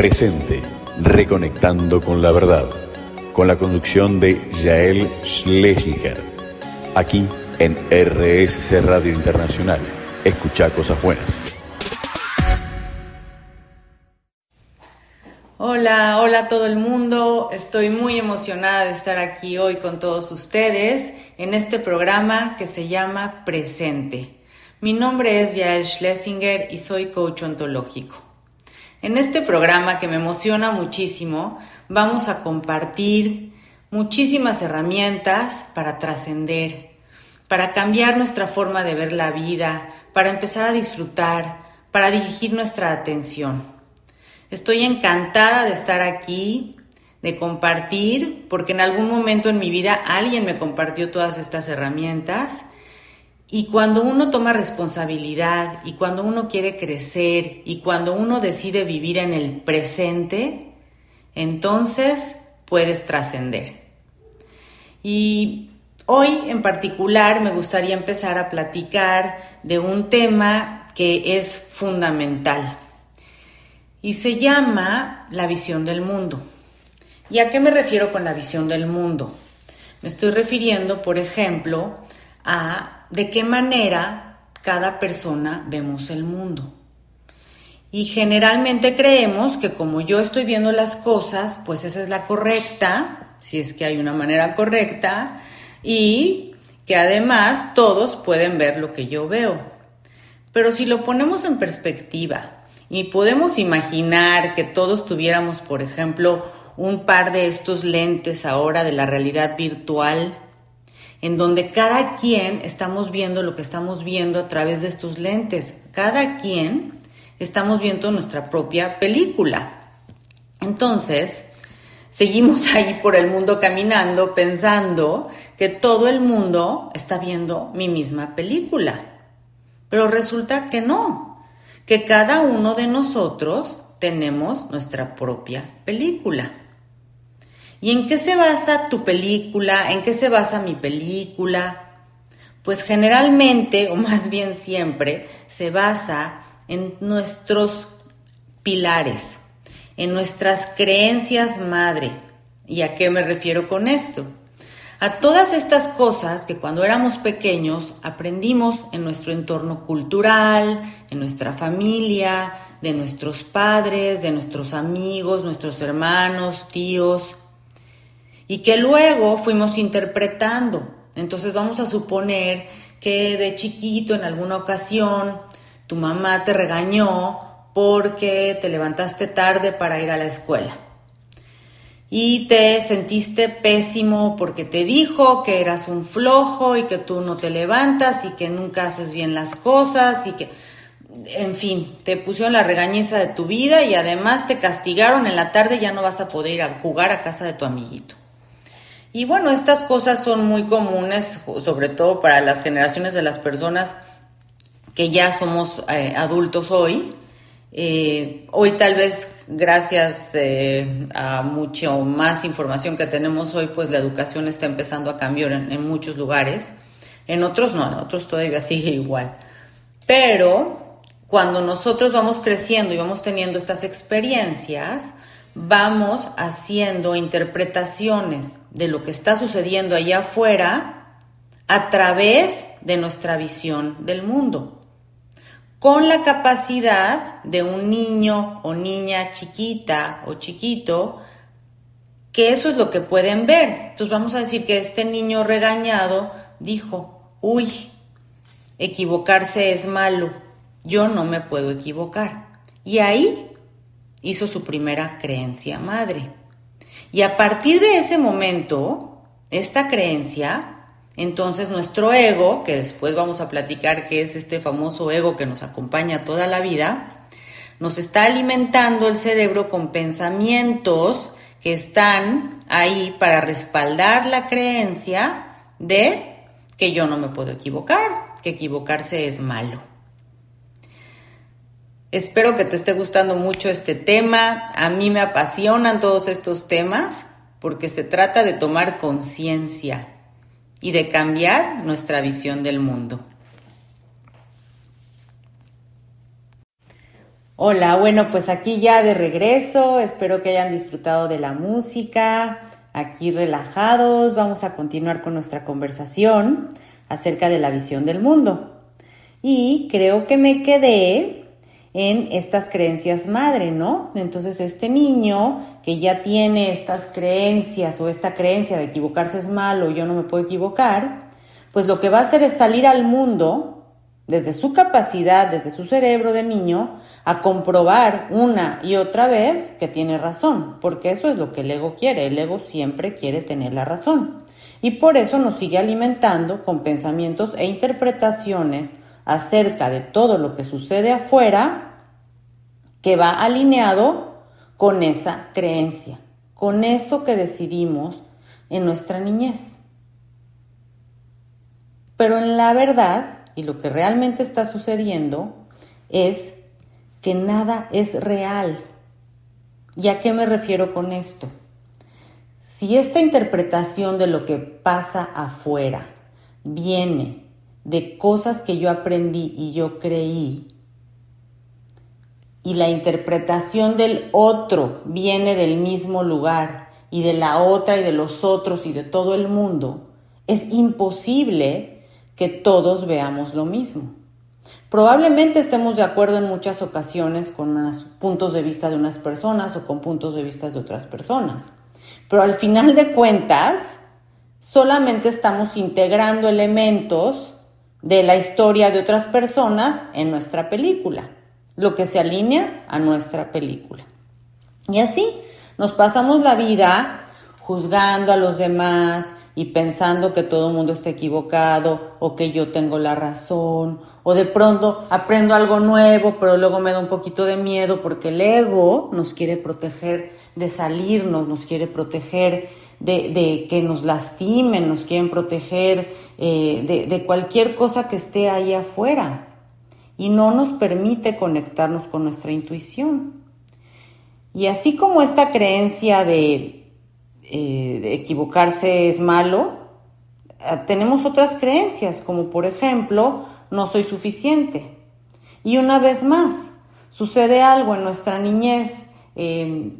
Presente, reconectando con la verdad, con la conducción de Jael Schlesinger, aquí en RSC Radio Internacional. Escucha cosas buenas. Hola, hola a todo el mundo. Estoy muy emocionada de estar aquí hoy con todos ustedes en este programa que se llama Presente. Mi nombre es Jael Schlesinger y soy coach ontológico. En este programa que me emociona muchísimo, vamos a compartir muchísimas herramientas para trascender, para cambiar nuestra forma de ver la vida, para empezar a disfrutar, para dirigir nuestra atención. Estoy encantada de estar aquí, de compartir, porque en algún momento en mi vida alguien me compartió todas estas herramientas y cuando uno toma responsabilidad y cuando uno quiere crecer y cuando uno decide vivir en el presente, entonces puedes trascender. Y hoy en particular me gustaría empezar a platicar de un tema que es fundamental y se llama la visión del mundo. ¿Y a qué me refiero con la visión del mundo? Me estoy refiriendo, por ejemplo, a de qué manera cada persona vemos el mundo. Y generalmente creemos que como yo estoy viendo las cosas, pues esa es la correcta, si es que hay una manera correcta, y que además todos pueden ver lo que yo veo. Pero si lo ponemos en perspectiva y podemos imaginar que todos tuviéramos, por ejemplo, un par de estos lentes ahora de la realidad virtual, en donde cada quien estamos viendo lo que estamos viendo a través de estos lentes. Cada quien estamos viendo nuestra propia película. Entonces, seguimos ahí por el mundo caminando pensando que todo el mundo está viendo mi misma película. Pero resulta que no, que cada uno de nosotros tenemos nuestra propia película. ¿Y en qué se basa tu película? ¿En qué se basa mi película? Pues generalmente, o más bien siempre, se basa en nuestros pilares, en nuestras creencias madre. ¿Y a qué me refiero con esto? A todas estas cosas que cuando éramos pequeños aprendimos en nuestro entorno cultural, en nuestra familia, de nuestros padres, de nuestros amigos, nuestros hermanos, tíos, y que luego fuimos interpretando. Entonces vamos a suponer que de chiquito en alguna ocasión tu mamá te regañó porque te levantaste tarde para ir a la escuela. Y te sentiste pésimo porque te dijo que eras un flojo y que tú no te levantas y que nunca haces bien las cosas y que, en fin, te pusieron la regañiza de tu vida y además te castigaron en la tarde y ya no vas a poder ir a jugar a casa de tu amiguito. Y bueno, estas cosas son muy comunes, sobre todo para las generaciones de las personas que ya somos eh, adultos hoy. Eh, hoy tal vez gracias eh, a mucho más información que tenemos hoy, pues la educación está empezando a cambiar en, en muchos lugares. En otros no, en otros todavía sigue igual. Pero cuando nosotros vamos creciendo y vamos teniendo estas experiencias, vamos haciendo interpretaciones de lo que está sucediendo allá afuera a través de nuestra visión del mundo, con la capacidad de un niño o niña chiquita o chiquito, que eso es lo que pueden ver. Entonces vamos a decir que este niño regañado dijo, uy, equivocarse es malo, yo no me puedo equivocar. Y ahí hizo su primera creencia madre. Y a partir de ese momento, esta creencia, entonces nuestro ego, que después vamos a platicar que es este famoso ego que nos acompaña toda la vida, nos está alimentando el cerebro con pensamientos que están ahí para respaldar la creencia de que yo no me puedo equivocar, que equivocarse es malo. Espero que te esté gustando mucho este tema. A mí me apasionan todos estos temas porque se trata de tomar conciencia y de cambiar nuestra visión del mundo. Hola, bueno, pues aquí ya de regreso, espero que hayan disfrutado de la música, aquí relajados, vamos a continuar con nuestra conversación acerca de la visión del mundo. Y creo que me quedé en estas creencias madre, ¿no? Entonces este niño que ya tiene estas creencias o esta creencia de equivocarse es malo, yo no me puedo equivocar, pues lo que va a hacer es salir al mundo desde su capacidad, desde su cerebro de niño, a comprobar una y otra vez que tiene razón, porque eso es lo que el ego quiere, el ego siempre quiere tener la razón. Y por eso nos sigue alimentando con pensamientos e interpretaciones acerca de todo lo que sucede afuera que va alineado con esa creencia, con eso que decidimos en nuestra niñez. Pero en la verdad, y lo que realmente está sucediendo es que nada es real. ¿Y a qué me refiero con esto? Si esta interpretación de lo que pasa afuera viene de cosas que yo aprendí y yo creí, y la interpretación del otro viene del mismo lugar y de la otra y de los otros y de todo el mundo, es imposible que todos veamos lo mismo. Probablemente estemos de acuerdo en muchas ocasiones con unos puntos de vista de unas personas o con puntos de vista de otras personas, pero al final de cuentas solamente estamos integrando elementos de la historia de otras personas en nuestra película, lo que se alinea a nuestra película. Y así nos pasamos la vida juzgando a los demás, y pensando que todo el mundo está equivocado o que yo tengo la razón o de pronto aprendo algo nuevo pero luego me da un poquito de miedo porque el ego nos quiere proteger de salirnos, nos quiere proteger de, que nos lastimen, nos quieren proteger eh, de, cualquier cosa que esté ahí afuera y no nos permite conectarnos con nuestra intuición. Y así como esta creencia de eh, equivocarse es malo, eh, tenemos otras creencias, como por ejemplo, no soy suficiente. Y una vez más, sucede algo en nuestra niñez eh,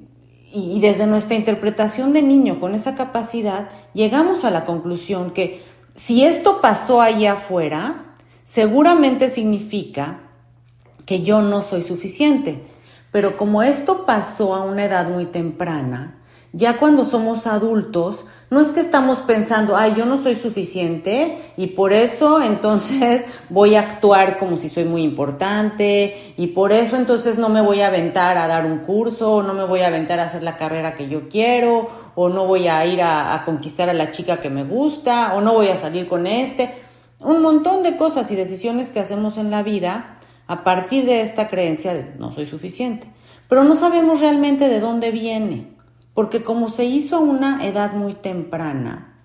y, desde nuestra interpretación de niño con esa capacidad, llegamos a la conclusión que si esto pasó allá afuera, seguramente significa que yo no soy suficiente. Pero como esto pasó a una edad muy temprana, ya cuando somos adultos, no es que estamos pensando, ay, yo no soy suficiente y por eso entonces voy a actuar como si soy muy importante y por eso entonces no me voy a aventar a dar un curso o no me voy a aventar a hacer la carrera que yo quiero o no voy a ir a, a conquistar a la chica que me gusta o no voy a salir con este. Un montón de cosas y decisiones que hacemos en la vida a partir de esta creencia de no soy suficiente. Pero no sabemos realmente de dónde viene porque como se hizo a una edad muy temprana,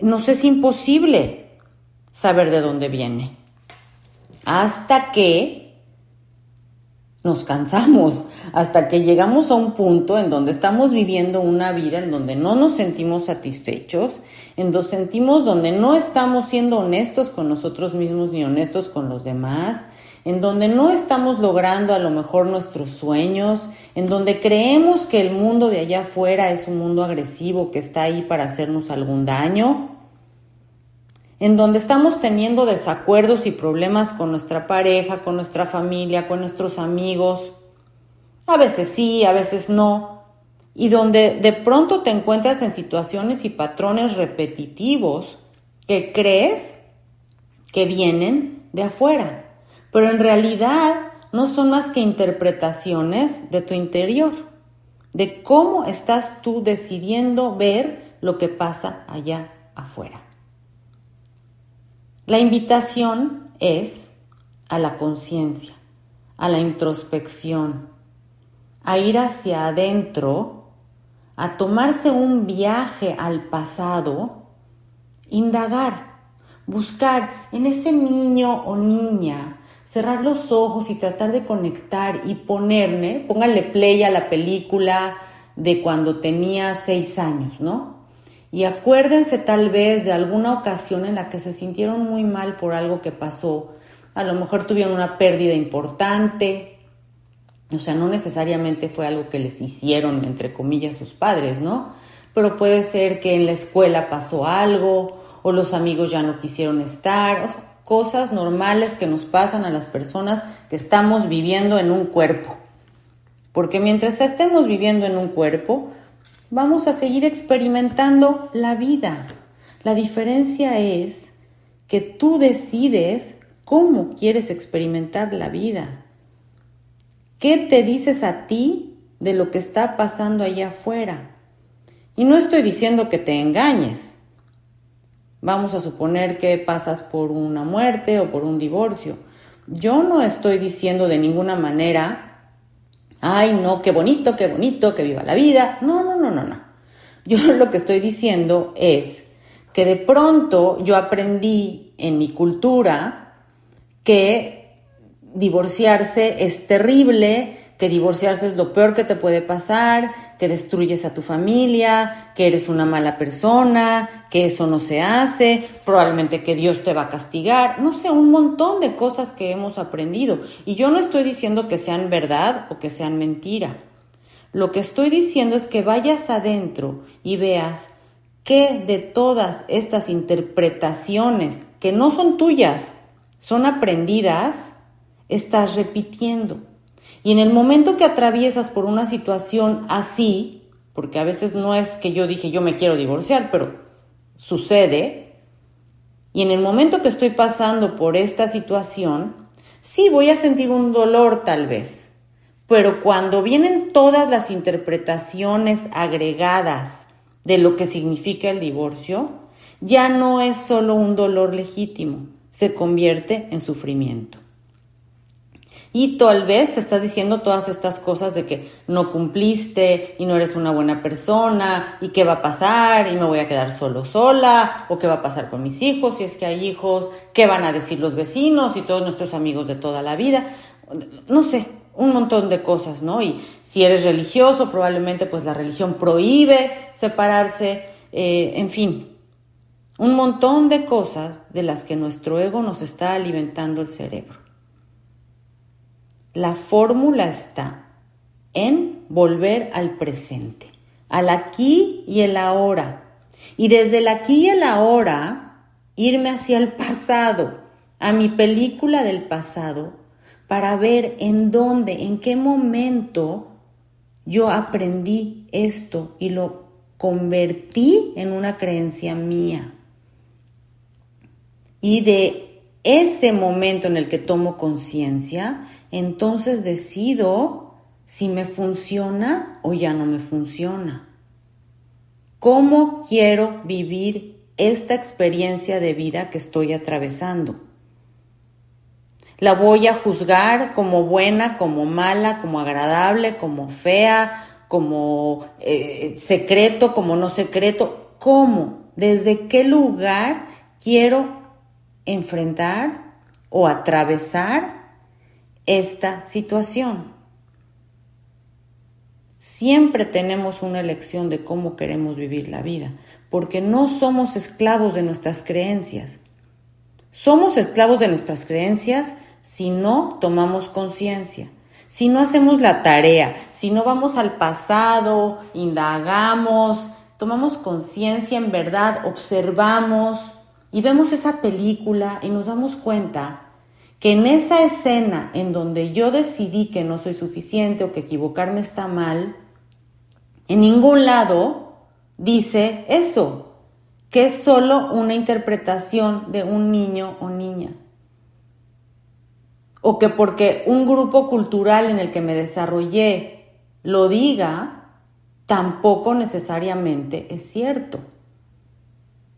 nos es imposible saber de dónde viene. Hasta que nos cansamos, hasta que llegamos a un punto en donde estamos viviendo una vida en donde no nos sentimos satisfechos, en donde sentimos donde no estamos siendo honestos con nosotros mismos ni honestos con los demás, en donde no estamos logrando a lo mejor nuestros sueños, en donde creemos que el mundo de allá afuera es un mundo agresivo que está ahí para hacernos algún daño, en donde estamos teniendo desacuerdos y problemas con nuestra pareja, con nuestra familia, con nuestros amigos, a veces sí, a veces no, y donde de pronto te encuentras en situaciones y patrones repetitivos que crees que vienen de afuera pero en realidad no son más que interpretaciones de tu interior, de cómo estás tú decidiendo ver lo que pasa allá afuera. La invitación es a la conciencia, a la introspección, a ir hacia adentro, a tomarse un viaje al pasado, indagar, buscar en ese niño o niña cerrar los ojos y tratar de conectar y ponerme, póngale play a la película de cuando tenía seis años, ¿no? Y acuérdense tal vez de alguna ocasión en la que se sintieron muy mal por algo que pasó. A lo mejor tuvieron una pérdida importante, O sea, no necesariamente fue algo que les hicieron, entre comillas, sus padres, ¿no? Pero puede ser que en la escuela pasó algo o los amigos ya no quisieron estar, o sea, cosas normales que nos pasan a las personas que estamos viviendo en un cuerpo. Porque mientras estemos viviendo en un cuerpo, vamos a seguir experimentando la vida. La diferencia es que tú decides cómo quieres experimentar la vida. ¿Qué te dices a ti de lo que está pasando allá afuera? Y no estoy diciendo que te engañes. Vamos a suponer que pasas por una muerte o por un divorcio. Yo no estoy diciendo de ninguna manera, ay, no, qué bonito, qué bonito, que viva la vida. No, no, no, no, no. Yo lo que estoy diciendo es que de pronto yo aprendí en mi cultura que divorciarse es terrible, que divorciarse es lo peor que te puede pasar, que destruyes a tu familia, que eres una mala persona, que eso no se hace, probablemente que Dios te va a castigar, no sé, un montón de cosas que hemos aprendido. Y yo no estoy diciendo que sean verdad o que sean mentira. Lo que estoy diciendo es que vayas adentro y veas que de todas estas interpretaciones que no son tuyas, son aprendidas, estás repitiendo. Y en el momento que atraviesas por una situación así, porque a veces no es que yo dije yo me quiero divorciar, pero sucede, y en el momento que estoy pasando por esta situación, sí voy a sentir un dolor tal vez, pero cuando vienen todas las interpretaciones agregadas de lo que significa el divorcio, ya no es solo un dolor legítimo, se convierte en sufrimiento. Y tal vez te estás diciendo todas estas cosas de que no cumpliste y no eres una buena persona y qué va a pasar y me voy a quedar solo sola o qué va a pasar con mis hijos si es que hay hijos, qué van a decir los vecinos y todos nuestros amigos de toda la vida. No sé, un montón de cosas, ¿no? Y si eres religioso, probablemente pues la religión prohíbe separarse, eh, en fin, un montón de cosas de las que nuestro ego nos está alimentando el cerebro. La fórmula está en volver al presente, al aquí y el ahora. Y desde el aquí y el ahora, irme hacia el pasado, a mi película del pasado, para ver en dónde, en qué momento yo aprendí esto y lo convertí en una creencia mía. Y de ese momento en el que tomo conciencia, entonces decido si me funciona o ya no me funciona. ¿Cómo quiero vivir esta experiencia de vida que estoy atravesando? ¿La voy a juzgar como buena, como mala, como agradable, como fea, como eh, secreto, como no secreto? ¿Cómo? ¿Desde qué lugar quiero enfrentar o atravesar esta situación. Siempre tenemos una elección de cómo queremos vivir la vida, porque no somos esclavos de nuestras creencias. Somos esclavos de nuestras creencias si no tomamos conciencia, si no hacemos la tarea, si no vamos al pasado, indagamos, tomamos conciencia en verdad, observamos y vemos esa película y nos damos cuenta que en esa escena en donde yo decidí que no soy suficiente o que equivocarme está mal, en ningún lado dice eso, que es solo una interpretación de un niño o niña. O que porque un grupo cultural en el que me desarrollé lo diga, tampoco necesariamente es cierto.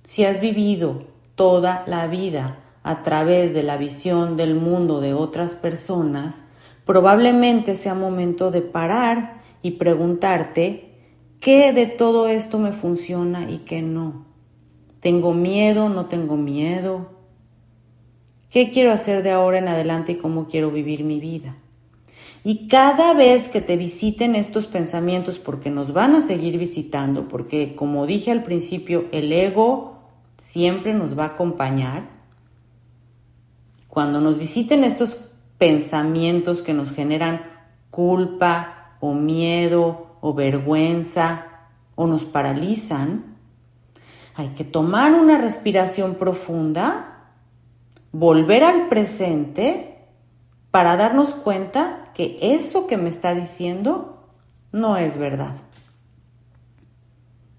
Si has vivido toda la vida a través de la visión del mundo de otras personas, probablemente sea momento de parar y preguntarte qué de todo esto me funciona y qué no. ¿Tengo miedo? ¿No tengo miedo? ¿Qué quiero hacer de ahora en adelante y cómo quiero vivir mi vida? Y cada vez que te visiten estos pensamientos, porque nos van a seguir visitando, porque como dije al principio, el ego siempre nos va a acompañar, cuando nos visiten estos pensamientos que nos generan culpa o miedo o vergüenza o nos paralizan, hay que tomar una respiración profunda, volver al presente para darnos cuenta que eso que me está diciendo no es verdad.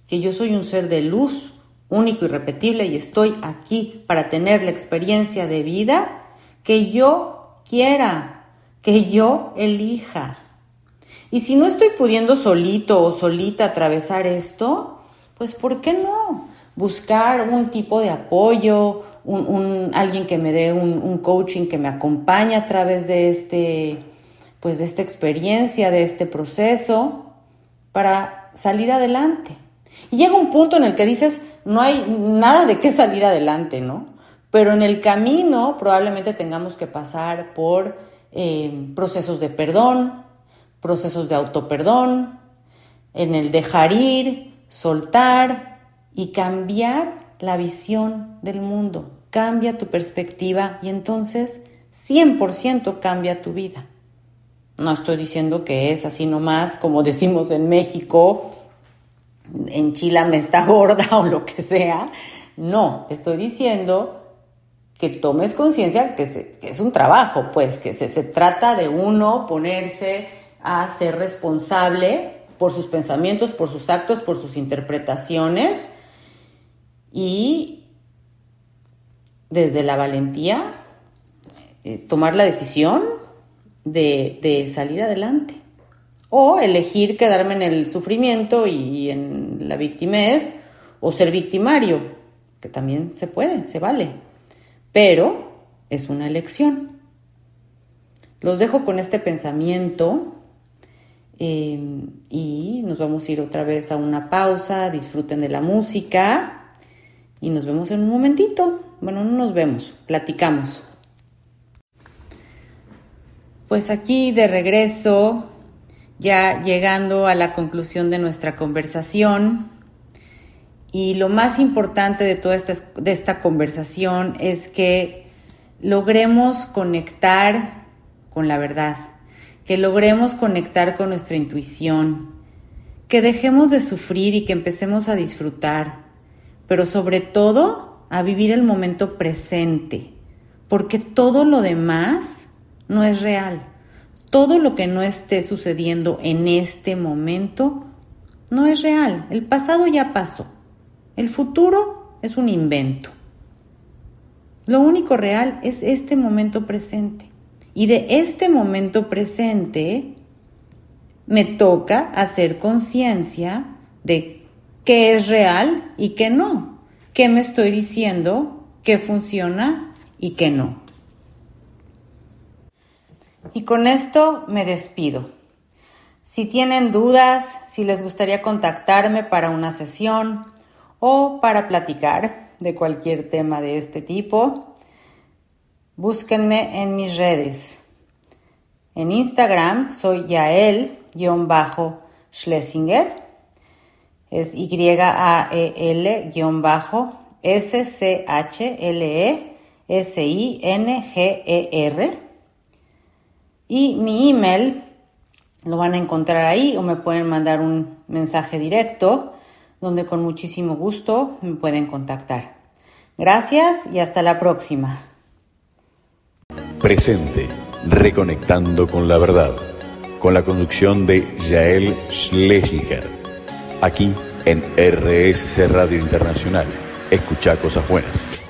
Que yo soy un ser de luz único y repetible y estoy aquí para tener la experiencia de vida que yo quiera, que yo elija. Y si no estoy pudiendo solito o solita atravesar esto, pues ¿por qué no? Buscar un tipo de apoyo, un, alguien que me dé un, un, coaching que me acompañe a través de este, pues de esta experiencia, de este proceso, para salir adelante. Y llega un punto en el que dices, no hay nada de qué salir adelante, ¿no? Pero en el camino probablemente tengamos que pasar por eh, procesos de perdón, procesos de autoperdón, en el dejar ir, soltar y cambiar la visión del mundo. Cambia tu perspectiva y entonces 100% cambia tu vida. No estoy diciendo que es así nomás, como decimos en México, en Chile me está gorda o lo que sea. No, estoy diciendo que tomes conciencia que, es un trabajo, pues, que se, se trata de uno ponerse a ser responsable por sus pensamientos, por sus actos, por sus interpretaciones y desde la valentía eh, tomar la decisión de, de salir adelante o elegir quedarme en el sufrimiento y en la victimez o ser victimario, que también se puede, se vale, pero es una elección. Los dejo con este pensamiento eh, y nos vamos a ir otra vez a una pausa, disfruten de la música y nos vemos en un momentito. Bueno, no nos vemos, platicamos. Pues aquí de regreso ya llegando a la conclusión de nuestra conversación. Y lo más importante de toda esta, de esta conversación es que logremos conectar con la verdad, que logremos conectar con nuestra intuición, que dejemos de sufrir y que empecemos a disfrutar, pero sobre todo a vivir el momento presente, porque todo lo demás no es real todo lo que no esté sucediendo en este momento no es real. El pasado ya pasó. El futuro es un invento. Lo único real es este momento presente. Y de este momento presente me toca hacer conciencia de qué es real y qué no. ¿Qué me estoy diciendo? ¿Qué funciona y qué no? Y con esto me despido. Si tienen dudas, si les gustaría contactarme para una sesión o para platicar de cualquier tema de este tipo, búsquenme en mis redes. En Instagram soy Yael-Schlesinger. Es Y-A-E-L-S-H-L-E-S-I-N-G-E-R. Y mi email lo van a encontrar ahí o me pueden mandar un mensaje directo donde con muchísimo gusto me pueden contactar. Gracias y hasta la próxima. Presente, reconectando con la verdad, con la conducción de Yael Schlesinger, aquí en RSC Radio Internacional. Escucha cosas buenas.